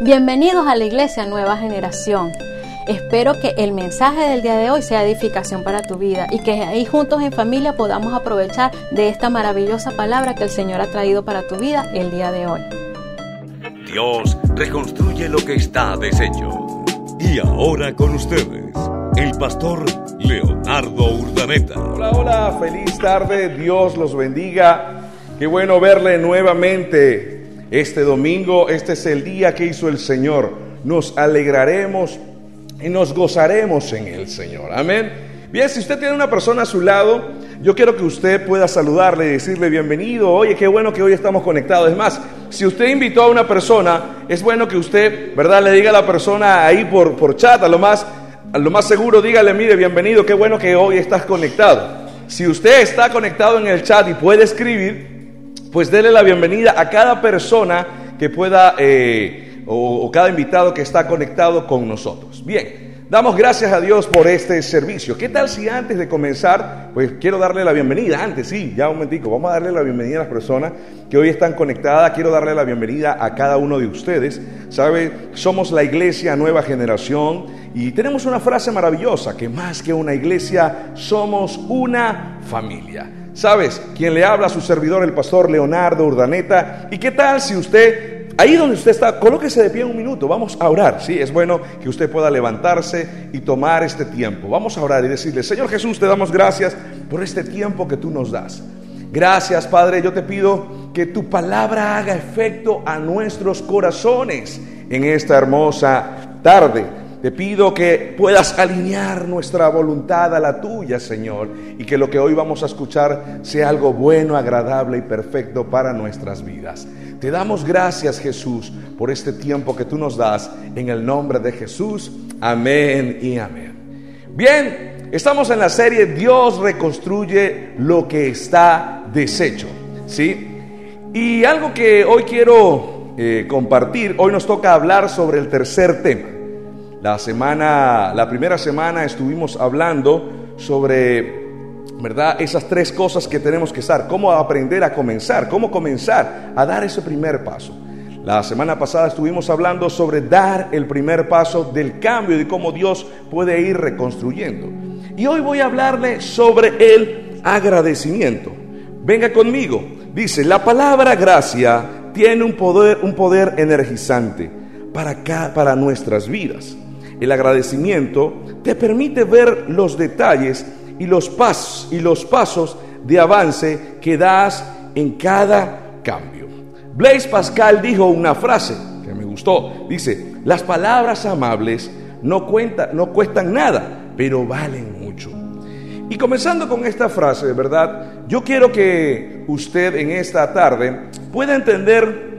Bienvenidos a la Iglesia Nueva Generación. Espero que el mensaje del día de hoy sea edificación para tu vida y que ahí juntos en familia podamos aprovechar de esta maravillosa palabra que el Señor ha traído para tu vida el día de hoy. Dios reconstruye lo que está deshecho. Y ahora con ustedes, el pastor Leonardo Urdaneta. Hola, hola, feliz tarde, Dios los bendiga. Qué bueno verle nuevamente este domingo, este es el día que hizo el Señor. Nos alegraremos y nos gozaremos en el Señor. Amén. Bien, si usted tiene una persona a su lado, yo quiero que usted pueda saludarle y decirle bienvenido. Oye, qué bueno que hoy estamos conectados. Es más, si usted invitó a una persona, es bueno que usted, ¿verdad?, le diga a la persona ahí por, por chat, a lo más, a lo más seguro, dígale, mire, bienvenido, qué bueno que hoy estás conectado. Si usted está conectado en el chat y puede escribir, pues déle la bienvenida a cada persona que pueda, eh, o, cada invitado que está conectado con nosotros. Bien, damos gracias a Dios por este servicio. ¿Qué tal si antes de comenzar, pues quiero darle la bienvenida, antes, sí, ya un momentico, vamos a darle la bienvenida a las personas que hoy están conectadas, quiero darle la bienvenida a cada uno de ustedes. ¿Sabe? Somos la iglesia Nueva Generación y tenemos una frase maravillosa, que más que una iglesia, somos una familia. ¿Sabes? Quien le habla a su servidor, el pastor Leonardo Urdaneta. ¿Y qué tal si usted, ahí donde usted está, colóquese de pie un minuto, vamos a orar. Sí, es bueno que usted pueda levantarse y tomar este tiempo. Vamos a orar y decirle, Señor Jesús, te damos gracias por este tiempo que tú nos das. Gracias, Padre, yo te pido que tu palabra haga efecto a nuestros corazones en esta hermosa tarde. Te pido que puedas alinear nuestra voluntad a la tuya, Señor, y que lo que hoy vamos a escuchar sea algo bueno, agradable y perfecto para nuestras vidas. Te damos gracias, Jesús, por este tiempo que tú nos das. En el nombre de Jesús, amén y amén. Bien, estamos en la serie Dios reconstruye lo que está deshecho. ¿Sí? Y algo que hoy quiero eh, compartir, hoy nos toca hablar sobre el tercer tema. La semana, la primera semana estuvimos hablando sobre, ¿verdad? Esas tres cosas que tenemos que estar, cómo aprender a comenzar, cómo comenzar a dar ese primer paso. La semana pasada estuvimos hablando sobre dar el primer paso del cambio y cómo Dios puede ir reconstruyendo. Y hoy voy a hablarle sobre el agradecimiento. Venga conmigo. Dice, la palabra gracia tiene un poder, un poder energizante para, para nuestras vidas. El agradecimiento te permite ver los detalles y los pasos y los pasos de avance que das en cada cambio. Blaise Pascal dijo una frase que me gustó. Dice, las palabras amables no, cuenta, no cuestan nada, pero valen mucho. Y comenzando con esta frase, verdad, yo quiero que usted en esta tarde pueda entender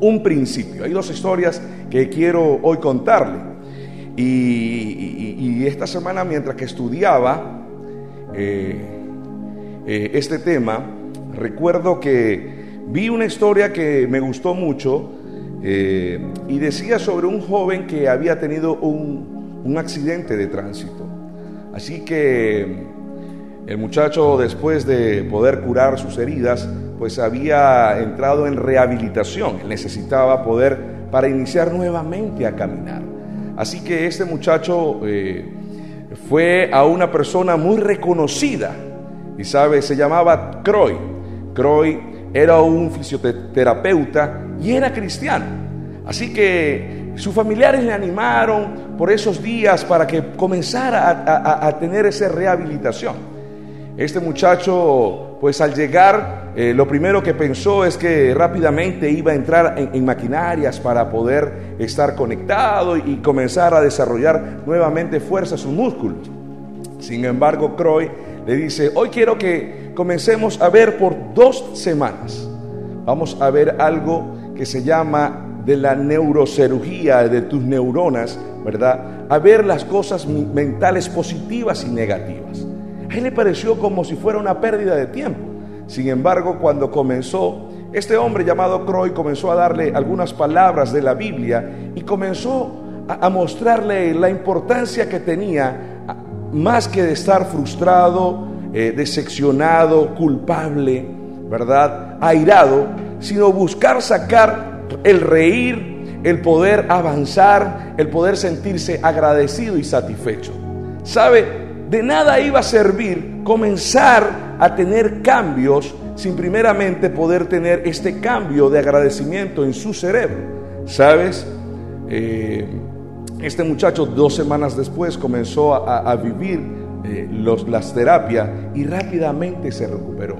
un principio. Hay dos historias que quiero hoy contarle. Y, esta semana mientras que estudiaba eh, eh, este tema, recuerdo que vi una historia que me gustó mucho eh, y decía sobre un joven que había tenido un, un accidente de tránsito. Así que el muchacho después de poder curar sus heridas, pues había entrado en rehabilitación, necesitaba poder para iniciar nuevamente a caminar. Así que este muchacho eh, fue a una persona muy reconocida y sabe, se llamaba Croy. Croy era un fisioterapeuta y era cristiano. Así que sus familiares le animaron por esos días para que comenzara a tener esa rehabilitación. Este muchacho, pues al llegar, eh, lo primero que pensó es que rápidamente iba a entrar en, maquinarias para poder estar conectado y, comenzar a desarrollar nuevamente fuerza sus músculos. Sin embargo, Croy le dice, hoy quiero que comencemos a ver por dos semanas. Vamos a ver algo que se llama de la neurocirugía de tus neuronas, ¿verdad? A ver las cosas mentales positivas y negativas. A él le pareció como si fuera una pérdida de tiempo. Sin embargo, cuando comenzó, este hombre llamado Croy comenzó a darle algunas palabras de la Biblia y comenzó a, mostrarle la importancia que tenía, más que de estar frustrado, eh, decepcionado, culpable, ¿verdad? Airado, sino buscar sacar el reír, el poder avanzar, el poder sentirse agradecido y satisfecho. ¿Sabe? De nada iba a servir comenzar a tener cambios sin primeramente poder tener este cambio de agradecimiento en su cerebro. ¿Sabes? Eh, este muchacho dos semanas después comenzó a, vivir eh, las terapias y rápidamente se recuperó.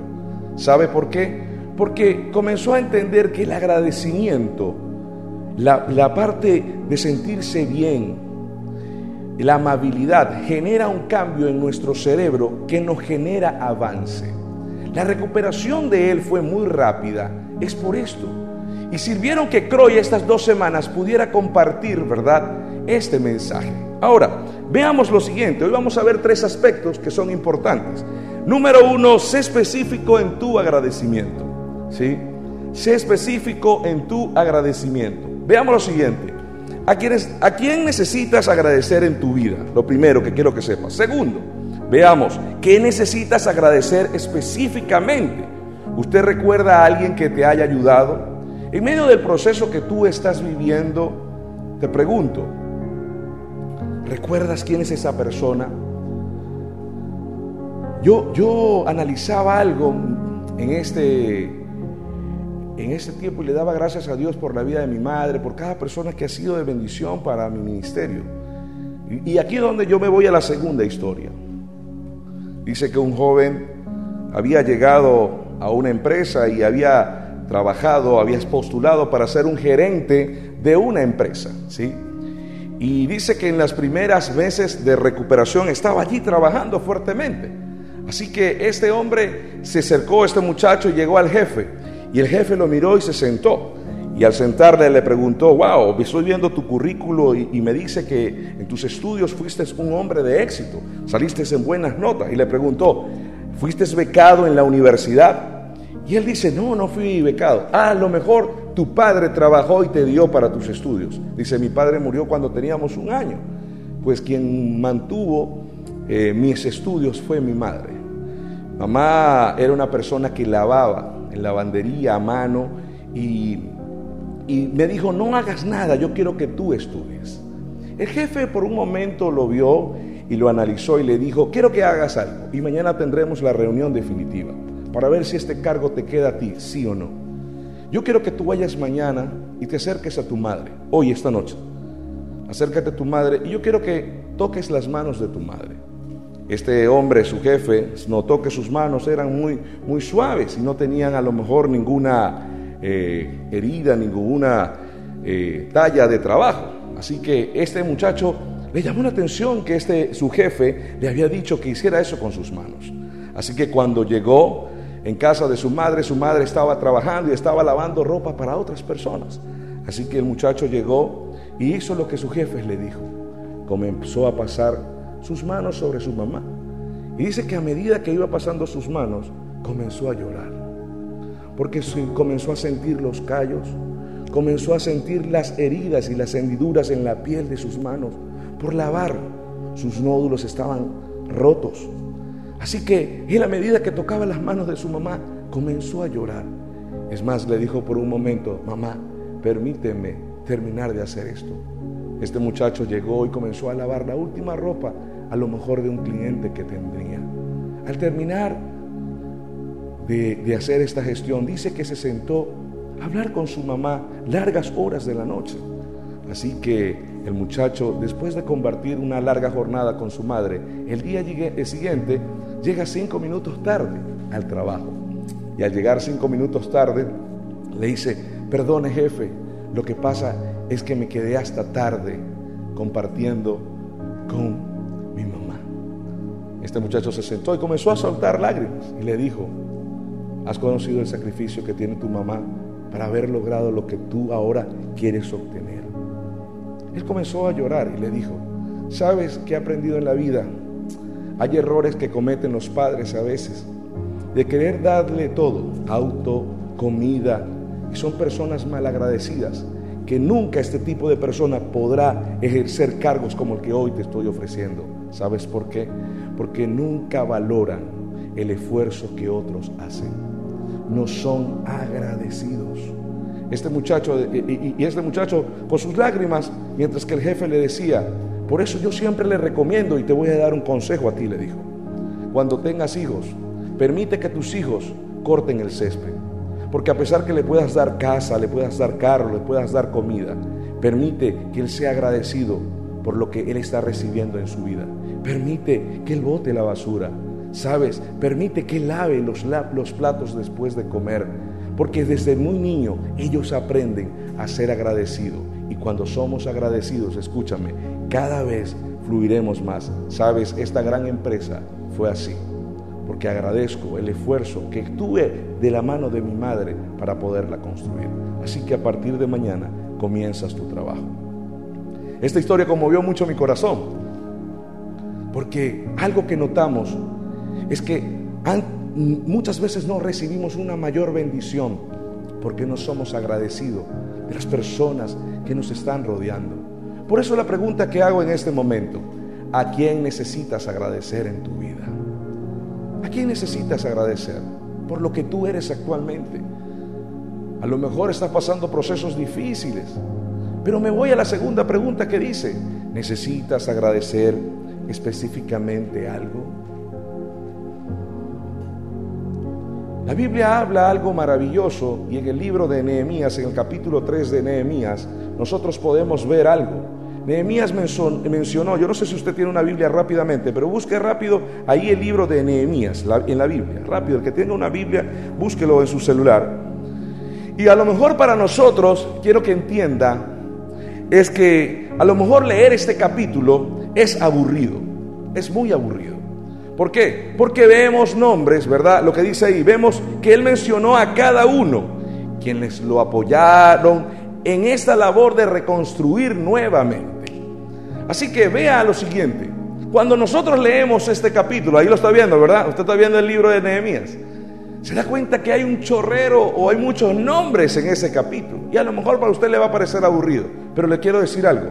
¿Sabe por qué? Porque comenzó a entender que el agradecimiento, la, la parte de sentirse bien, la amabilidad genera un cambio en nuestro cerebro que nos genera avance. La recuperación de él fue muy rápida. Es por esto. Y sirvieron que Croy estas dos semanas pudiera compartir, ¿verdad?, este mensaje. Ahora, veamos lo siguiente. Hoy vamos a ver tres aspectos que son importantes. Número uno, sé específico en tu agradecimiento. ¿Sí? Sé específico en tu agradecimiento. Veamos lo siguiente. ¿A, ¿A quién necesitas agradecer en tu vida? Lo primero que quiero que sepas. Segundo, Veamos, ¿qué necesitas agradecer específicamente? ¿Usted recuerda a alguien que te haya ayudado? En medio del proceso que tú estás viviendo, te pregunto, ¿recuerdas quién es esa persona? Yo, yo analizaba algo en este, en este tiempo y le daba gracias a Dios por la vida de mi madre, por cada persona que ha sido de bendición para mi ministerio. Y, aquí es donde yo me voy a la segunda historia. Dice que un joven había llegado a una empresa y había trabajado, había postulado para ser un gerente de una empresa, ¿sí? Y dice que en las primeras meses de recuperación estaba allí trabajando fuertemente. Así que este hombre se acercó, este muchacho, y llegó al jefe. Y el jefe lo miró y se sentó. Y al sentarle le preguntó, wow, estoy viendo tu currículo y, me dice que en tus estudios fuiste un hombre de éxito, saliste en buenas notas. Y le preguntó, ¿fuiste becado en la universidad? Y él dice, no, no fui becado. Ah, a lo mejor tu padre trabajó y te dio para tus estudios. Dice, mi padre murió cuando teníamos un año. Pues quien mantuvo eh, mis estudios fue mi madre. Mamá era una persona que lavaba en lavandería a mano y y me dijo, no hagas nada, yo quiero que tú estudies. El jefe por un momento lo vio y lo analizó y le dijo, quiero que hagas algo y mañana tendremos la reunión definitiva para ver si este cargo te queda a ti, sí o no. Yo quiero que tú vayas mañana y te acerques a tu madre, hoy, esta noche. Acércate a tu madre y yo quiero que toques las manos de tu madre. Este hombre, su jefe, notó que sus manos eran muy, muy suaves y no tenían a lo mejor ninguna eh, herida, ninguna eh, talla de trabajo. Así que este muchacho le llamó la atención que este, su jefe le había dicho que hiciera eso con sus manos. Así que cuando llegó en casa de su madre, su madre estaba trabajando y estaba lavando ropa para otras personas. Así que el muchacho llegó y hizo lo que su jefe le dijo. Comenzó a pasar sus manos sobre su mamá. Y dice que a medida que iba pasando sus manos, comenzó a llorar porque comenzó a sentir los callos, comenzó a sentir las heridas y las hendiduras en la piel de sus manos. Por lavar, sus nódulos estaban rotos. Así que en la medida que tocaba las manos de su mamá, comenzó a llorar. Es más, le dijo por un momento, mamá, permíteme terminar de hacer esto. Este muchacho llegó y comenzó a lavar la última ropa, a lo mejor de un cliente que tendría. Al terminar, de, hacer esta gestión, dice que se sentó a hablar con su mamá largas horas de la noche. Así que el muchacho, después de compartir una larga jornada con su madre, el día siguiente llega cinco minutos tarde al trabajo. Y al llegar cinco minutos tarde, le dice, perdone jefe, lo que pasa es que me quedé hasta tarde compartiendo con. Este muchacho se sentó y comenzó a soltar lágrimas y le dijo, Has conocido el sacrificio que tiene tu mamá para haber logrado lo que tú ahora quieres obtener. Él comenzó a llorar y le dijo, ¿sabes qué he aprendido en la vida? Hay errores que cometen los padres a veces, de querer darle todo, auto, comida, y son personas mal agradecidas, que nunca este tipo de persona podrá ejercer cargos como el que hoy te estoy ofreciendo. ¿Sabes por qué? Porque nunca valoran el esfuerzo que otros hacen no son agradecidos. este muchacho, y, y este muchacho con sus lágrimas, mientras que el jefe le decía, por eso yo siempre le recomiendo y te voy a dar un consejo a ti, le dijo. Cuando tengas hijos, permite que tus hijos corten el césped. Porque a pesar que le puedas dar casa, le puedas dar carro, le puedas dar comida, permite que él sea agradecido por lo que él está recibiendo en su vida. Permite que él bote la basura. ¿Sabes? Permite que lave los, los platos después de comer. Porque desde muy niño ellos aprenden a ser agradecidos. Y cuando somos agradecidos, escúchame, cada vez fluiremos más. ¿Sabes? Esta gran empresa fue así porque agradezco el esfuerzo que tuve de la mano de mi madre para poderla construir. Así que a partir de mañana comienzas tu trabajo. Esta historia conmovió mucho mi corazón, porque algo que notamos es que muchas veces no recibimos una mayor bendición porque no somos agradecidos de las personas que nos están rodeando. Por eso la pregunta que hago en este momento, ¿a quién necesitas agradecer en tu vida? ¿A quién necesitas agradecer? Por lo que tú eres actualmente. A lo mejor estás pasando procesos difíciles. Pero me voy a la segunda pregunta que dice, ¿necesitas agradecer específicamente algo? La Biblia habla algo maravilloso y en el libro de Nehemías, en el capítulo 3 de Nehemías, nosotros podemos ver algo. Nehemías mencionó, yo no sé si usted tiene una Biblia rápidamente, pero busque rápido ahí el libro de Nehemías en la Biblia. Rápido, el que tenga una Biblia, búsquelo en su celular. Y a lo mejor para nosotros, quiero que entienda, es que a lo mejor leer este capítulo es aburrido, es muy aburrido. ¿Por qué? Porque vemos nombres, ¿verdad? Lo que dice ahí, vemos que él mencionó a cada uno, quienes lo apoyaron en esta labor de reconstruir nuevamente. Así que vea lo siguiente. Cuando nosotros leemos este capítulo, ahí lo está viendo, ¿verdad? Usted está viendo el libro de Nehemías. Se da cuenta que hay un chorrero o hay muchos nombres en ese capítulo. Y a lo mejor para usted le va a parecer aburrido. Pero le quiero decir algo.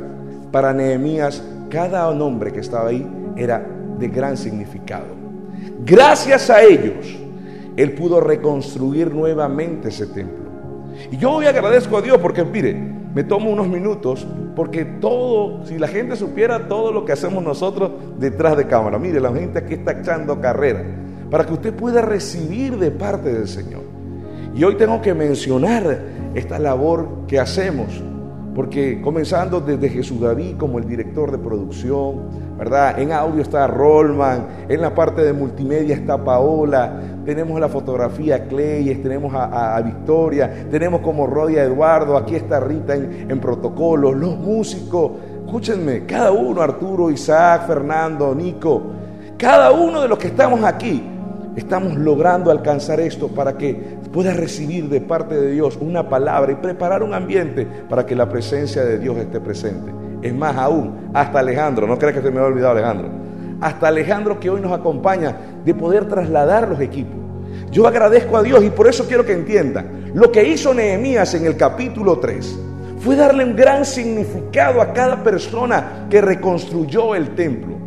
Para Nehemías, cada nombre que estaba ahí era de gran significado. Gracias a ellos, él pudo reconstruir nuevamente ese templo. Y yo hoy agradezco a Dios porque, mire, me tomo unos minutos porque todo, si la gente supiera todo lo que hacemos nosotros detrás de cámara, mire, la gente aquí está echando carrera para que usted pueda recibir de parte del Señor. Y hoy tengo que mencionar esta labor que hacemos, porque comenzando desde Jesús David como el director de producción, ¿verdad? En audio está Rolman, en la parte de multimedia está Paola, tenemos la fotografía Cleyes, tenemos a, Victoria, tenemos como Rodia Eduardo, aquí está Rita en, en protocolos, los músicos, escúchenme, cada uno, Arturo, Isaac, Fernando, Nico, cada uno de los que estamos aquí, estamos logrando alcanzar esto para que puedas recibir de parte de Dios una palabra y preparar un ambiente para que la presencia de Dios esté presente. Es más aún, hasta Alejandro, no creas que se me ha olvidado Alejandro hasta Alejandro que hoy nos acompaña, de poder trasladar los equipos. Yo agradezco a Dios y por eso quiero que entiendan, lo que hizo Nehemías en el capítulo 3 fue darle un gran significado a cada persona que reconstruyó el templo.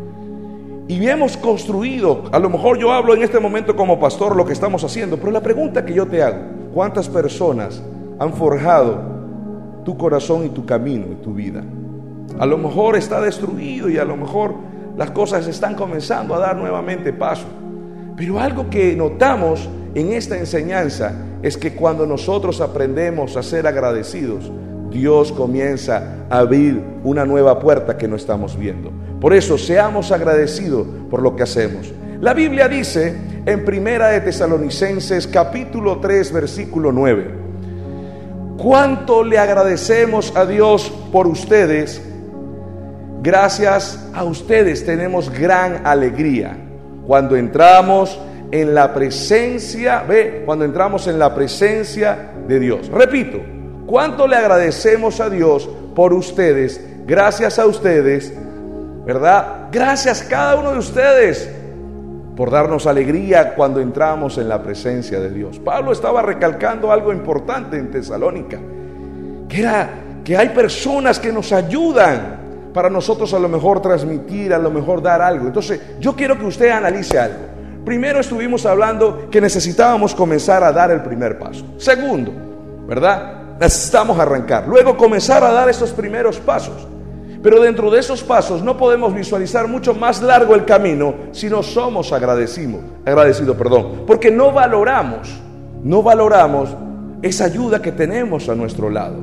Y hemos construido, a lo mejor yo hablo en este momento como pastor lo que estamos haciendo, pero la pregunta que yo te hago, ¿cuántas personas han forjado tu corazón y tu camino y tu vida? A lo mejor está destruido y a lo mejor las cosas están comenzando a dar nuevamente paso. Pero algo que notamos en esta enseñanza es que cuando nosotros aprendemos a ser agradecidos, Dios comienza a abrir una nueva puerta que no estamos viendo. Por eso seamos agradecidos por lo que hacemos. La Biblia dice en Primera de Tesalonicenses capítulo 3 versículo 9, ¿cuánto le agradecemos a Dios por ustedes? Gracias a ustedes tenemos gran alegría cuando entramos en la presencia, ve, cuando entramos en la presencia de Dios. Repito, ¿cuánto le agradecemos a Dios por ustedes? Gracias a ustedes, ¿verdad? Gracias cada uno de ustedes por darnos alegría cuando entramos en la presencia de Dios. Pablo estaba recalcando algo importante en Tesalónica, que era que hay personas que nos ayudan para nosotros a lo mejor transmitir, a lo mejor dar algo. Entonces, yo quiero que usted analice algo. Primero estuvimos hablando que necesitábamos comenzar a dar el primer paso. Segundo, ¿verdad? Necesitamos arrancar. Luego comenzar a dar esos primeros pasos. Pero dentro de esos pasos no podemos visualizar mucho más largo el camino si no somos agradecidos, agradecidos, perdón, porque no valoramos, no valoramos esa ayuda que tenemos a nuestro lado.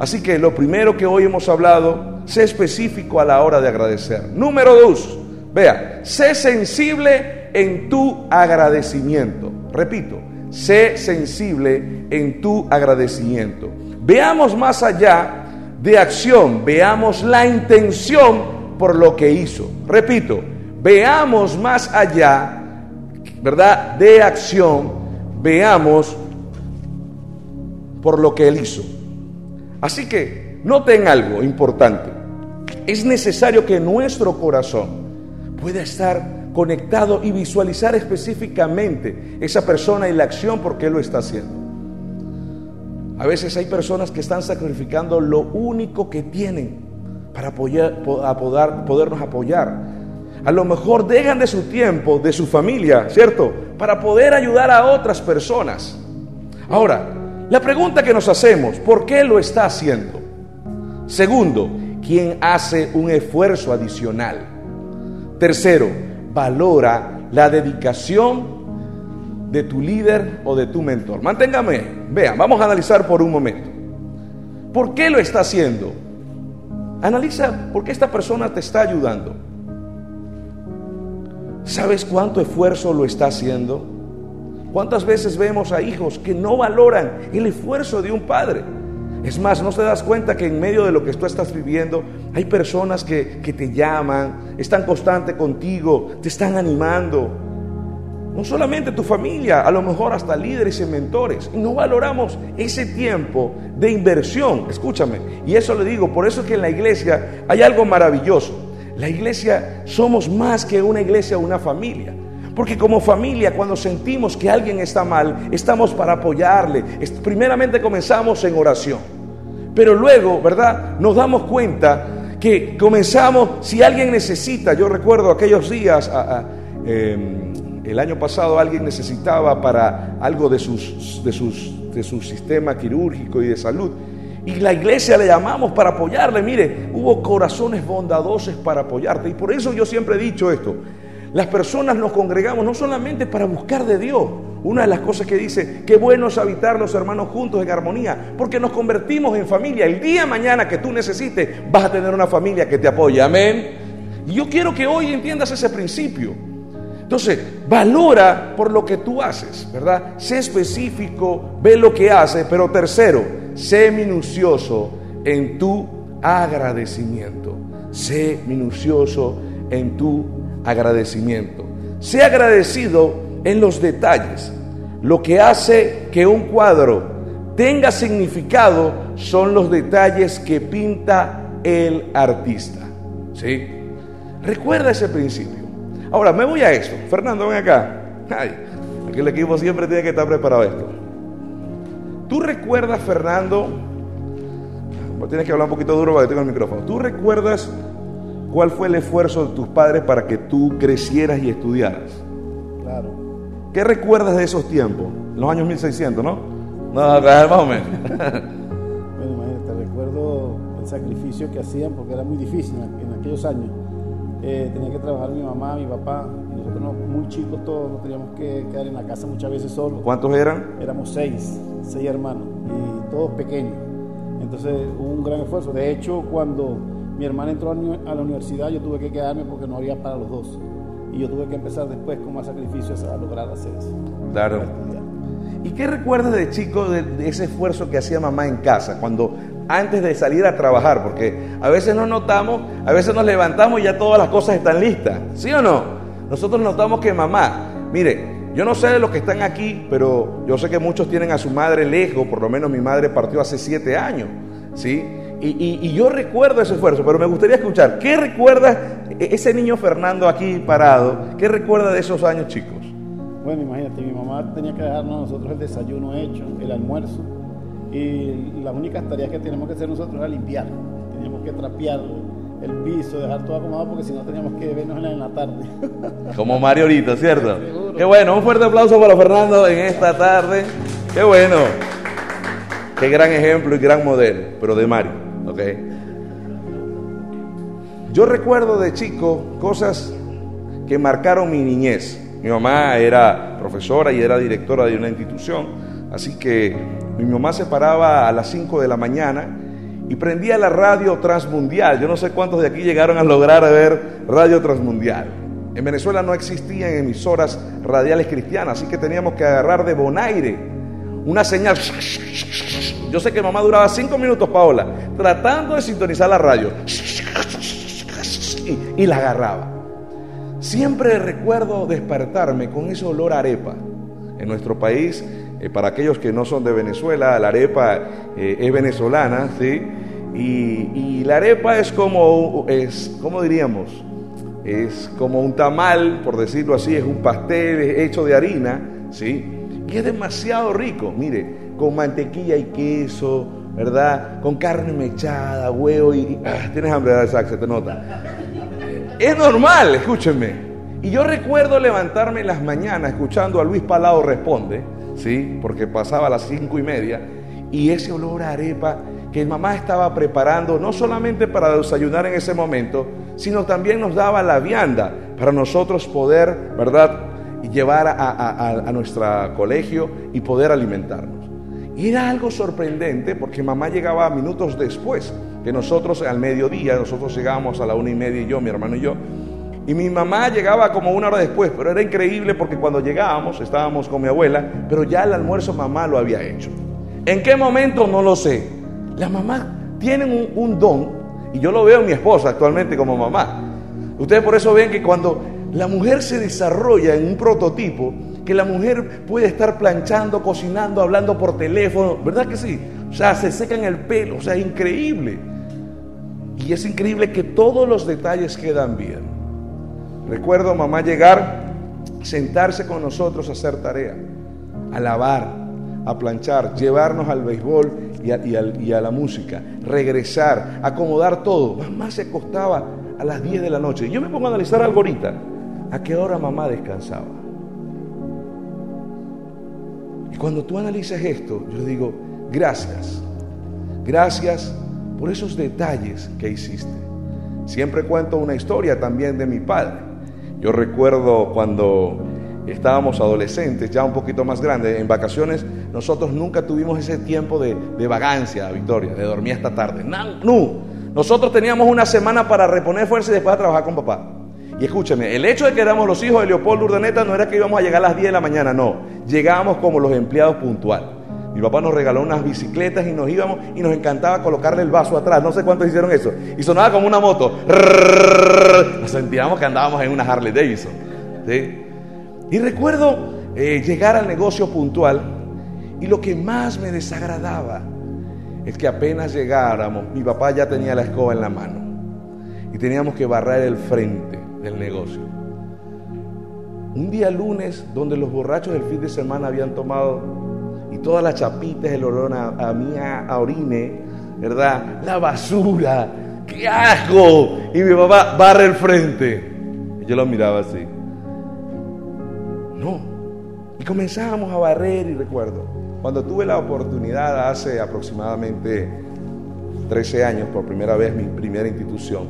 Así que lo primero que hoy hemos hablado, sé específico a la hora de agradecer. Número dos, vea, sé sensible en tu agradecimiento. Repito, sé sensible en tu agradecimiento. Veamos más allá de acción, veamos la intención por lo que hizo. Repito, veamos más allá, ¿verdad? De acción, veamos por lo que él hizo. Así que noten algo importante. Es necesario que nuestro corazón pueda estar conectado y visualizar específicamente esa persona y la acción por qué lo está haciendo. A veces hay personas que están sacrificando lo único que tienen para apoyar, podernos apoyar. A lo mejor dejan de su tiempo, de su familia, ¿cierto? Para poder ayudar a otras personas. Ahora, la pregunta que nos hacemos, ¿por qué lo está haciendo? Segundo, ¿quién hace un esfuerzo adicional? Tercero, valora la dedicación de tu líder o de tu mentor. Manténgame, vean, vamos a analizar por un momento. ¿Por qué lo está haciendo? Analiza por qué esta persona te está ayudando. ¿Sabes cuánto esfuerzo lo está haciendo? ¿Cuántas veces vemos a hijos que no valoran el esfuerzo de un padre? Es más, no te das cuenta que en medio de lo que tú estás viviendo hay personas que, te llaman, están constantes contigo, te están animando. No solamente tu familia, a lo mejor hasta líderes y mentores. Y no valoramos ese tiempo de inversión. Escúchame. Y eso le digo, por eso es que en la iglesia hay algo maravilloso. La iglesia somos más que una iglesia una familia. Porque como familia, cuando sentimos que alguien está mal, estamos para apoyarle. Primeramente comenzamos en oración. Pero luego, ¿verdad? Nos damos cuenta que comenzamos, si alguien necesita, yo recuerdo aquellos días, em, el año pasado alguien necesitaba para algo de, de, de su sistema quirúrgico y de salud. Y la iglesia le llamamos para apoyarle. Mire, hubo corazones bondadosos para apoyarte. Y por eso yo siempre he dicho esto. Las personas nos congregamos no solamente para buscar de Dios. Una de las cosas que dice, qué bueno es habitar los hermanos juntos en armonía, porque nos convertimos en familia. El día mañana que tú necesites, vas a tener una familia que te apoye. Amén. Y yo quiero que hoy entiendas ese principio. Entonces, valora por lo que tú haces, ¿verdad? Sé específico, ve lo que haces, pero tercero, sé minucioso en tu agradecimiento. Sé minucioso en tu agradecimiento. Sé agradecido en los detalles. Lo que hace que un cuadro tenga significado son los detalles que pinta el artista. ¿Sí? Recuerda ese principio. Ahora, me voy a esto. Fernando, ven acá. Ay, aquí el equipo siempre tiene que estar preparado esto. ¿Tú recuerdas, Fernando? Tienes que hablar un poquito duro para que tenga el micrófono. ¿Tú recuerdas ¿Cuál fue el esfuerzo de tus padres para que tú crecieras y estudiaras? Claro. ¿Qué recuerdas de esos tiempos? Los años 1600, ¿no? No, más o menos. bueno, imagínate, recuerdo el sacrificio que hacían porque era muy difícil en aquellos años. Eh, tenía que trabajar mi mamá, mi papá, y nosotros muy chicos todos, nos teníamos que quedar en la casa muchas veces solos. ¿Cuántos eran? Éramos seis, seis hermanos, y todos pequeños. Entonces hubo un gran esfuerzo. De hecho, cuando mi hermana entró a la universidad, yo tuve que quedarme porque no había para los dos. Y yo tuve que empezar después con más sacrificios a lograr hacer eso. Claro. ¿Y qué recuerdas de chico de, ese esfuerzo que hacía mamá en casa cuando antes de salir a trabajar? Porque a veces nos notamos, a veces nos levantamos y ya todas las cosas están listas. ¿Sí o no? Nosotros notamos que mamá, mire, yo no sé de los que están aquí, pero yo sé que muchos tienen a su madre lejos, por lo menos mi madre partió hace siete años, ¿sí? Y, yo recuerdo ese esfuerzo, pero me gustaría escuchar, ¿qué recuerda ese niño Fernando aquí parado? ¿Qué recuerda de esos años chicos? Bueno, imagínate, mi mamá tenía que dejarnos nosotros el desayuno hecho, el almuerzo, y las únicas tareas que teníamos que hacer nosotros era limpiar. Teníamos que trapear el piso, dejar todo acomodado, porque si no teníamos que vernos en la tarde. Como Mario ahorita, ¿cierto? Qué bueno, un fuerte aplauso para Fernando en esta tarde. Qué bueno. qué gran ejemplo y gran modelo, pero de Mario, ¿ok? Yo recuerdo de chico cosas que marcaron mi niñez. Mi mamá era profesora y era directora de una institución, así que mi mamá se paraba a las 5 de la mañana y prendía la radio transmundial. Yo no sé cuántos de aquí llegaron a lograr ver radio transmundial. En Venezuela no existían emisoras radiales cristianas, así que teníamos que agarrar de bonaire una señal. Yo sé que mamá duraba cinco minutos, Paola, tratando de sintonizar la radio. Y, la agarraba. Siempre recuerdo despertarme con ese olor a arepa. En nuestro país, eh, para aquellos que no son de Venezuela, la arepa eh, es venezolana, ¿sí? Y, la arepa es como, es, ¿cómo diríamos? Es como un tamal, por decirlo así, es un pastel hecho de harina, ¿sí? Y es demasiado rico, mire, con mantequilla y queso, ¿verdad? Con carne mechada, huevo y... Ah, tienes hambre, de Se te nota. Es normal, escúchenme. Y yo recuerdo levantarme en las mañanas escuchando a Luis Palao Responde, ¿sí? Porque pasaba a las cinco y media, y ese olor a arepa que mamá estaba preparando no solamente para desayunar en ese momento, sino también nos daba la vianda para nosotros poder, ¿verdad?, llevar a, a nuestro colegio y poder alimentarnos. Y era algo sorprendente porque mamá llegaba minutos después que nosotros al mediodía, nosotros llegábamos a la una y media y yo, mi hermano y yo, y mi mamá llegaba como una hora después, pero era increíble porque cuando llegábamos estábamos con mi abuela, pero ya el almuerzo mamá lo había hecho. ¿En qué momento? No lo sé. Las mamás tienen un, don, y yo lo veo en mi esposa actualmente como mamá. Ustedes por eso ven que cuando la mujer se desarrolla en un prototipo, que la mujer puede estar planchando, cocinando, hablando por teléfono, ¿verdad que sí? O sea, se secan el pelo, o sea, increíble. Y es increíble que todos los detalles quedan bien. Recuerdo a mamá llegar, sentarse con nosotros a hacer tarea, a lavar, a planchar, llevarnos al béisbol y a, la música, regresar, acomodar todo. Mamá se acostaba a las 10 de la noche. Yo me pongo a analizar algo ahorita. ¿A qué hora mamá descansaba? Y cuando tú analizas esto, yo digo, gracias. Gracias por esos detalles que hiciste. Siempre cuento una historia también de mi padre. Yo recuerdo cuando estábamos adolescentes, ya un poquito más grandes, en vacaciones, nosotros nunca tuvimos ese tiempo de, vagancia, Victoria, de dormir hasta tarde. No, nosotros teníamos una semana para reponer fuerza y después a trabajar con papá. Y escúcheme, el hecho de que éramos los hijos de Leopoldo Urdaneta no era que íbamos a llegar a las 10 de la mañana, no. Llegábamos como los empleados puntual. Mi papá nos regaló unas bicicletas y nos íbamos y nos encantaba colocarle el vaso atrás. No sé cuántos hicieron eso. Y sonaba como una moto. Nos sentíamos que andábamos en una Harley Davidson. Y recuerdo llegar al negocio puntual y lo que más me desagradaba es que apenas llegáramos, mi papá ya tenía la escoba en la mano y teníamos que barrer el frente del negocio. Un día lunes donde los borrachos del fin de semana habían tomado todas las chapitas, el olor a, mía, a orine, ¿verdad? La basura, qué asco. Y mi papá barre el frente. Y yo lo miraba así. No. Y comenzábamos a barrer y recuerdo, cuando tuve la oportunidad hace aproximadamente 13 años, por primera vez mi primera institución,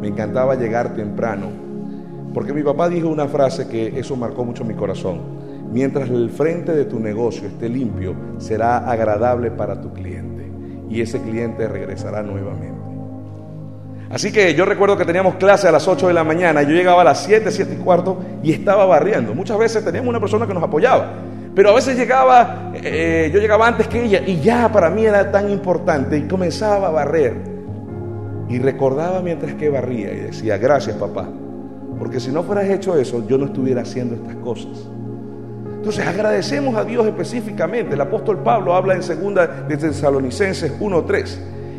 me encantaba llegar temprano, porque mi papá dijo una frase que eso marcó mucho mi corazón. Mientras el frente de tu negocio esté limpio, será agradable para tu cliente y ese cliente regresará nuevamente. Así que yo recuerdo que teníamos clase a las 8 de la mañana, yo llegaba a las 7, 7 y cuarto y estaba barriendo. Muchas veces teníamos una persona que nos apoyaba, pero a veces llegaba, eh, yo llegaba antes que ella y ya para mí era tan importante y comenzaba a barrer. Y recordaba mientras que barría y decía, gracias papá, porque si no fueras hecho eso, yo no estuviera haciendo estas cosas. Entonces agradecemos a Dios específicamente. El apóstol Pablo habla en segunda de Tesalonicenses 1:3.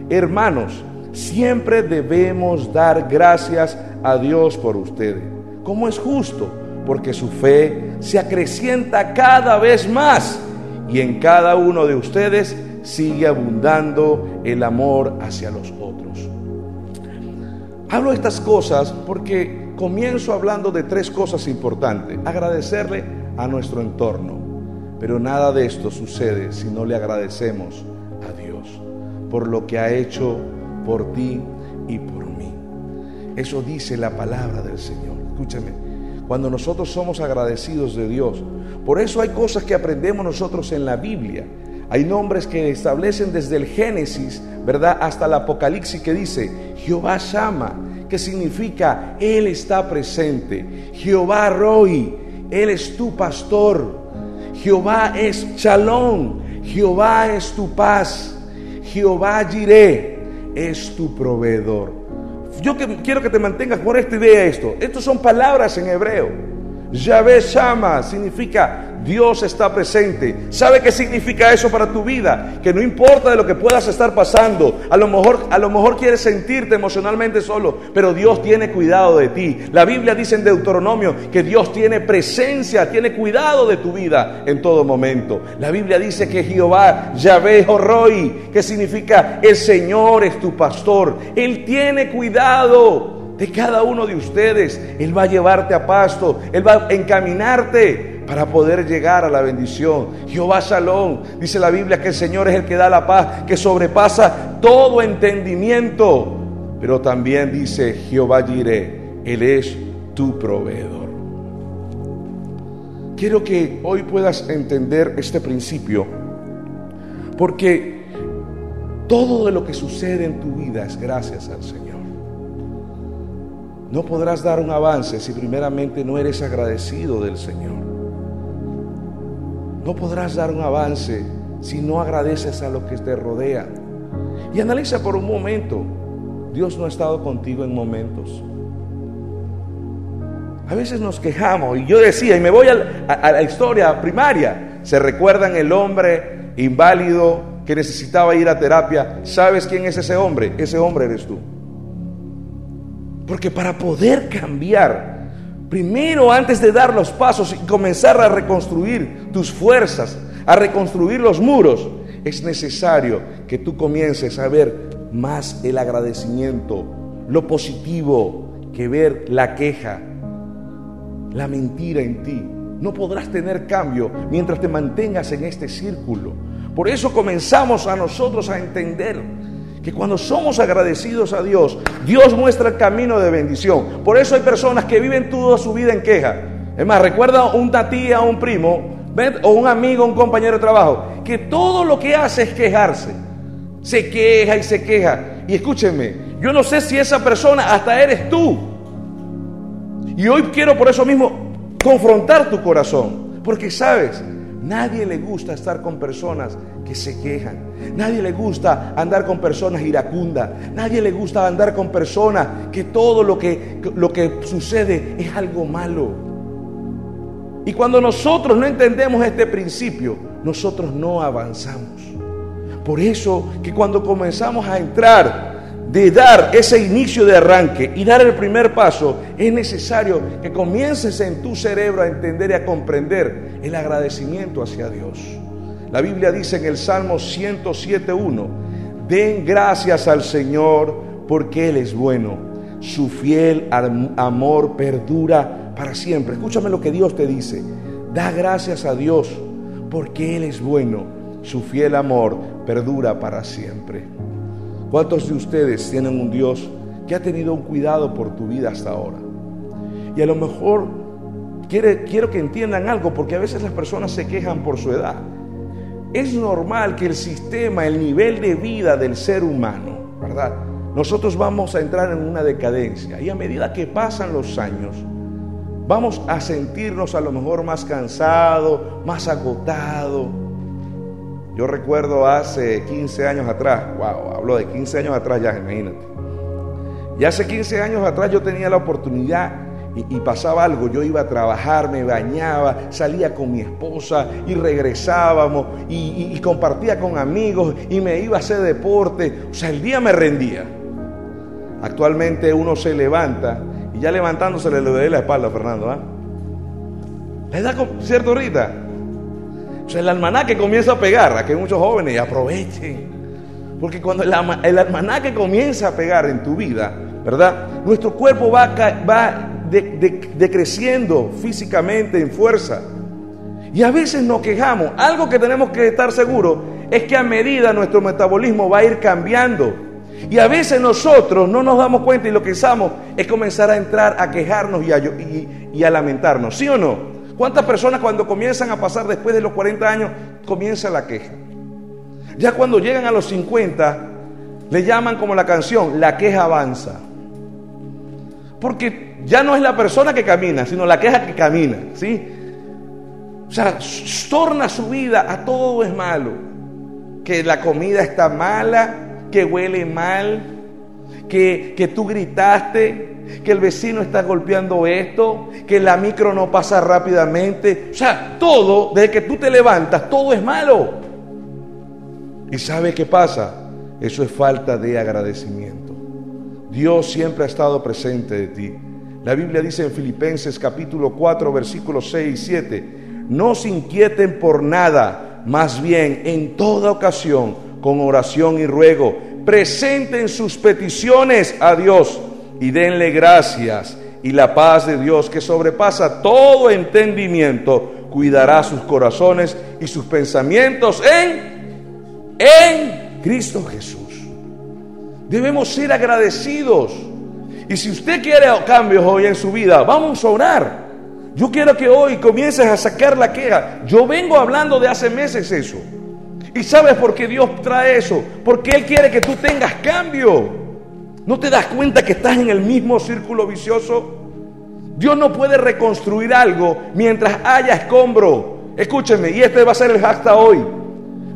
Hermanos, siempre debemos dar gracias a Dios por ustedes. Como es justo, porque su fe se acrecienta cada vez más y en cada uno de ustedes sigue abundando el amor hacia los otros. Hablo estas cosas porque comienzo hablando de tres cosas importantes. Agradecerle a nuestro entorno. Pero nada de esto sucede si no le agradecemos a Dios por lo que ha hecho por ti y por mí. Eso dice la palabra del Señor. Escúchame, cuando nosotros somos agradecidos de Dios, por eso hay cosas que aprendemos nosotros en la Biblia. Hay nombres que establecen desde el Génesis, ¿verdad? Hasta el Apocalipsis que dice Jehová Shama, que significa Él está presente. Jehová Roy, Él es tu pastor. Jehová es Shalom, Jehová es tu paz. Jehová Jireh es tu proveedor. Yo quiero que te mantengas por esta idea esto. Estas son palabras en hebreo. Yahvé Shama significa Dios está presente. ¿Sabe qué significa eso para tu vida? Que no importa de lo que puedas estar pasando, a lo mejor a lo mejor quieres sentirte emocionalmente solo, pero Dios tiene cuidado de ti. La Biblia dice en Deuteronomio que Dios tiene presencia, tiene cuidado de tu vida en todo momento. La Biblia dice que Jehová Yahvé Horroi, que significa el Señor es tu pastor. Él tiene cuidado de cada uno de ustedes. Él va a llevarte a pasto, Él va a encaminarte para poder llegar a la bendición. Jehová Salón, dice la Biblia que el Señor es el que da la paz, que sobrepasa todo entendimiento. Pero también dice Jehová diré, Él es tu proveedor. Quiero que hoy puedas entender este principio, porque todo de lo que sucede en tu vida es gracias al Señor. No podrás dar un avance si primeramente no eres agradecido del Señor. No podrás dar un avance si no agradeces a lo que te rodea. Y analiza por un momento, Dios no ha estado contigo en momentos. A veces nos quejamos y yo decía, y me voy a, a la historia primaria, se recuerdan el hombre inválido que necesitaba ir a terapia. ¿Sabes quién es ese hombre? Ese hombre eres tú. Porque para poder cambiar, primero antes de dar los pasos y comenzar a reconstruir tus fuerzas, a reconstruir los muros, es necesario que tú comiences a ver más el agradecimiento, lo positivo, que ver la queja, la mentira en ti. No podrás tener cambio mientras te mantengas en este círculo. Por eso comenzamos a nosotros a entender que cuando somos agradecidos a Dios, Dios muestra el camino de bendición. Por eso hay personas que viven toda su vida en queja. Es más, recuerda una tía, un primo, o un amigo, un compañero de trabajo, que todo lo que hace es quejarse. Se queja y se queja. Y escúchenme, yo no sé si esa persona hasta eres tú. Y hoy quiero por eso mismo confrontar tu corazón. Porque sabes, nadie le gusta estar con personas que se quejan. Nadie le gusta andar con personas iracundas. Nadie le gusta andar con personas que todo lo que, lo que sucede es algo malo. Y cuando nosotros no entendemos este principio, nosotros no avanzamos. Por eso que cuando comenzamos a entrar de dar ese inicio de arranque y dar el primer paso, es necesario que comiences en tu cerebro a entender y a comprender el agradecimiento hacia Dios. La Biblia dice en el Salmo 107.1, den gracias al Señor porque Él es bueno, su fiel amor perdura para siempre. Escúchame lo que Dios te dice, da gracias a Dios porque Él es bueno, su fiel amor perdura para siempre. ¿Cuántos de ustedes tienen un Dios que ha tenido un cuidado por tu vida hasta ahora? Y a lo mejor quiero que entiendan algo, porque a veces las personas se quejan por su edad. Es normal que el sistema, el nivel de vida del ser humano, ¿verdad? Nosotros vamos a entrar en una decadencia y a medida que pasan los años, vamos a sentirnos a lo mejor más cansados, más agotados. Yo recuerdo hace 15 años atrás, wow, hablo de 15 años atrás ya, imagínate. Y hace 15 años atrás yo tenía la oportunidad y, pasaba algo, yo iba a trabajar, me bañaba, salía con mi esposa y regresábamos y, compartía con amigos y me iba a hacer deporte. O sea, el día me rendía. Actualmente uno se levanta y ya levantándose le doy la espalda Fernando. ¿ah? ¿Le da cierto ahorita? O sea, el almanaque comienza a pegar, a que muchos jóvenes aprovechen. Porque cuando el, el almanaque comienza a pegar en tu vida, ¿verdad? Nuestro cuerpo va, va decreciendo físicamente en fuerza. Y a veces nos quejamos. Algo que tenemos que estar seguros es que a medida nuestro metabolismo va a ir cambiando. Y a veces nosotros no nos damos cuenta y lo que pensamos es comenzar a entrar a quejarnos y a, y, y a lamentarnos, ¿sí o no? ¿Cuántas personas cuando comienzan a pasar después de los 40 años comienza la queja? Ya cuando llegan a los 50 le llaman como la canción, la queja avanza. Porque ya no es la persona que camina, sino la queja que camina, ¿sí? O sea, torna su vida a todo es malo. Que la comida está mala, que huele mal, que, que tú gritaste, que el vecino está golpeando esto, que la micro no pasa rápidamente. O sea, todo, desde que tú te levantas, todo es malo. ¿Y sabe qué pasa? Eso es falta de agradecimiento. Dios siempre ha estado presente de ti. La Biblia dice en Filipenses capítulo 4, versículos 6 y 7, no se inquieten por nada, más bien en toda ocasión, con oración y ruego, presenten sus peticiones a Dios y denle gracias. Y la paz de Dios que sobrepasa todo entendimiento, cuidará sus corazones y sus pensamientos en, en Cristo Jesús. Debemos ser agradecidos. Y si usted quiere cambios hoy en su vida, vamos a orar. Yo quiero que hoy comiences a sacar la queja. Yo vengo hablando de hace meses eso. ¿Y sabes por qué Dios trae eso? Porque Él quiere que tú tengas cambio. ¿No te das cuenta que estás en el mismo círculo vicioso? Dios no puede reconstruir algo mientras haya escombro. Escúcheme, y este va a ser el hashtag hoy.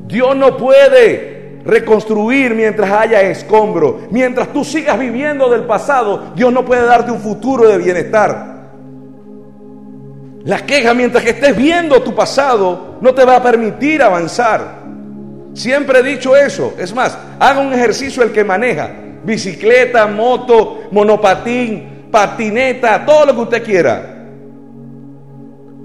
Dios no puede reconstruir mientras haya escombro. Mientras tú sigas viviendo del pasado, Dios no puede darte un futuro de bienestar. La queja mientras que estés viendo tu pasado no te va a permitir avanzar. Siempre he dicho eso. Es más, haga un ejercicio el que maneja. Bicicleta, moto, monopatín, patineta, todo lo que usted quiera.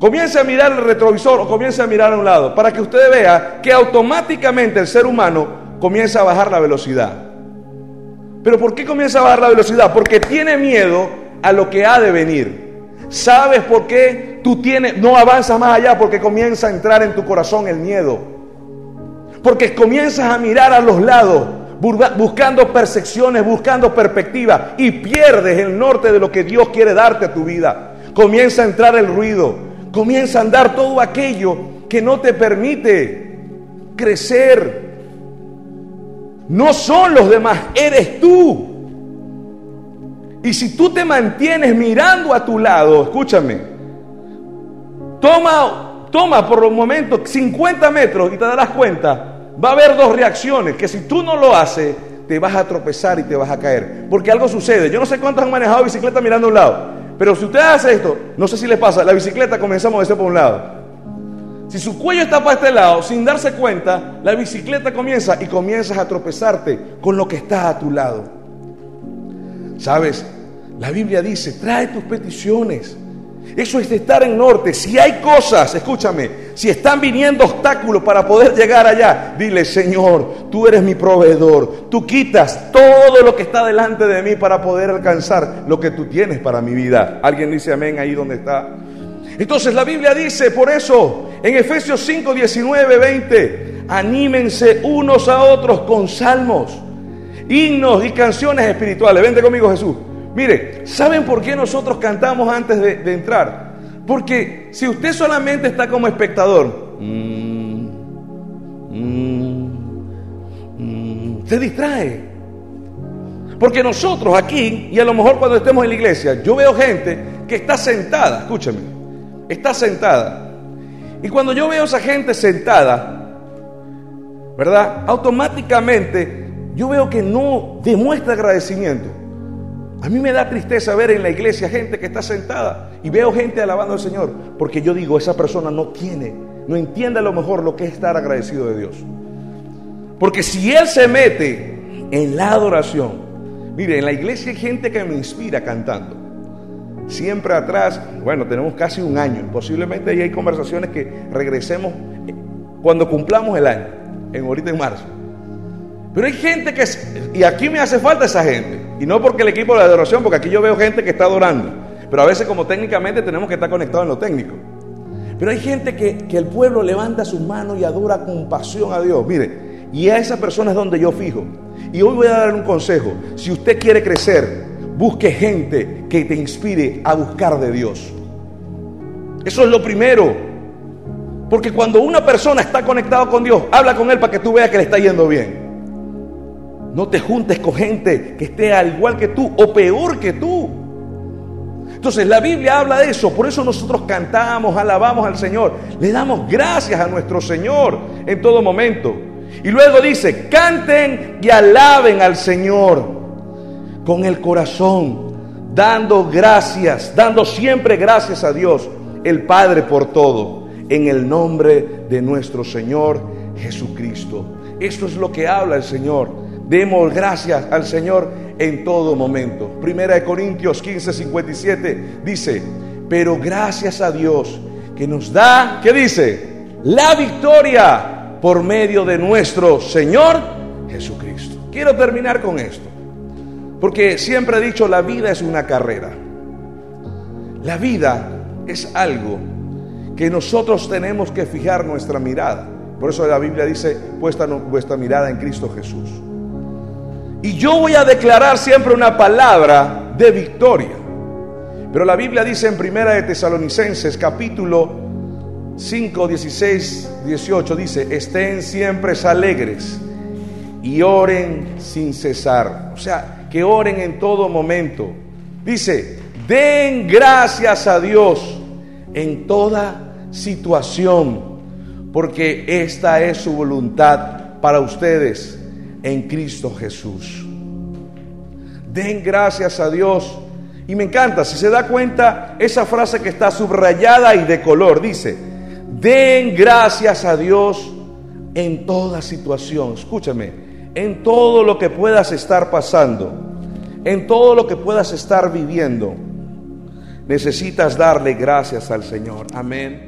Comience a mirar el retrovisor o comience a mirar a un lado para que usted vea que automáticamente el ser humano comienza a bajar la velocidad. ¿Pero por qué comienza a bajar la velocidad? Porque tiene miedo a lo que ha de venir. ¿Sabes por qué tú tienes, no avanzas más allá? Porque comienza a entrar en tu corazón el miedo. Porque comienzas a mirar a los lados, buscando percepciones, buscando perspectiva y pierdes el norte de lo que Dios quiere darte a tu vida. Comienza a entrar el ruido, comienza a andar todo aquello que no te permite crecer, no son los demás, eres tú. Y si tú te mantienes mirando a tu lado, escúchame, toma, toma por los momentos 50 metros y te darás cuenta, va a haber dos reacciones, que si tú no lo haces, te vas a tropezar y te vas a caer. Porque algo sucede. Yo no sé cuántos han manejado bicicleta mirando a un lado, pero si usted hace esto, no sé si le pasa, la bicicleta comienza a moverse por un lado. Si su cuello está para este lado, sin darse cuenta, la bicicleta comienza y comienzas a tropezarte con lo que está a tu lado. ¿Sabes? La Biblia dice, trae tus peticiones. Eso es de estar en norte. Si hay cosas, escúchame, si están viniendo obstáculos para poder llegar allá, dile, Señor, tú eres mi proveedor. Tú quitas todo lo que está delante de mí para poder alcanzar lo que tú tienes para mi vida. ¿Alguien dice amén ahí donde está? Entonces la Biblia dice, por eso, en Efesios 5, 19, 20, anímense unos a otros con salmos, himnos y canciones espirituales. Vente conmigo Jesús. Mire, ¿saben por qué nosotros cantamos antes de, entrar? Porque si usted solamente está como espectador, se distrae. Porque nosotros aquí, y a lo mejor cuando estemos en la iglesia, yo veo gente que está sentada, escúchame, está sentada. Y cuando yo veo a esa gente sentada, ¿verdad? Automáticamente yo veo que no demuestra agradecimiento. A mí me da tristeza ver en la iglesia gente que está sentada y veo gente alabando al Señor, porque yo digo, esa persona no tiene, no entiende a lo mejor lo que es estar agradecido de Dios. Porque si Él se mete en la adoración, mire, en la iglesia hay gente que me inspira cantando. Siempre atrás, bueno, tenemos casi un año. Posiblemente ahí hay conversaciones que regresemos cuando cumplamos el año, en ahorita en marzo. Pero hay gente que, y aquí me hace falta esa gente. Y no porque el equipo de adoración, porque aquí yo veo gente que está adorando. Pero a veces como técnicamente tenemos que estar conectados en lo técnico. Pero hay gente que, que el pueblo levanta sus manos y adora con pasión a Dios. Mire, y a esa persona es donde yo fijo. Y hoy voy a dar un consejo. Si usted quiere crecer, busque gente que te inspire a buscar de Dios. Eso es lo primero. Porque cuando una persona está conectada con Dios, habla con Él para que tú veas que le está yendo bien. No te juntes con gente que esté al igual que tú o peor que tú. Entonces la Biblia habla de eso, por eso nosotros cantamos, alabamos al Señor, le damos gracias a nuestro Señor en todo momento. Y luego dice, canten y alaben al Señor con el corazón, dando gracias, dando siempre gracias a Dios, el Padre por todo, en el nombre de nuestro Señor Jesucristo. Esto es lo que habla el Señor. Demos gracias al Señor en todo momento. Primera de Corintios 15, 57 dice, pero gracias a Dios que nos da, ¿qué dice? La victoria por medio de nuestro Señor Jesucristo. Quiero terminar con esto, porque siempre he dicho, la vida es una carrera. La vida es algo que nosotros tenemos que fijar nuestra mirada. Por eso la Biblia dice, puesta vuestra mirada en Cristo Jesús. Y yo voy a declarar siempre una palabra de victoria. Pero la Biblia dice en Primera de Tesalonicenses capítulo 5, 16, 18 dice, estén siempre alegres y oren sin cesar. O sea, que oren en todo momento. Dice, den gracias a Dios en toda situación, porque esta es su voluntad para ustedes en Cristo Jesús. Den gracias a Dios. Y me encanta, si se da cuenta, esa frase que está subrayada y de color, dice, Den gracias a Dios en toda situación. Escúchame, en todo lo que puedas estar pasando, en todo lo que puedas estar viviendo, necesitas darle gracias al Señor. Amén.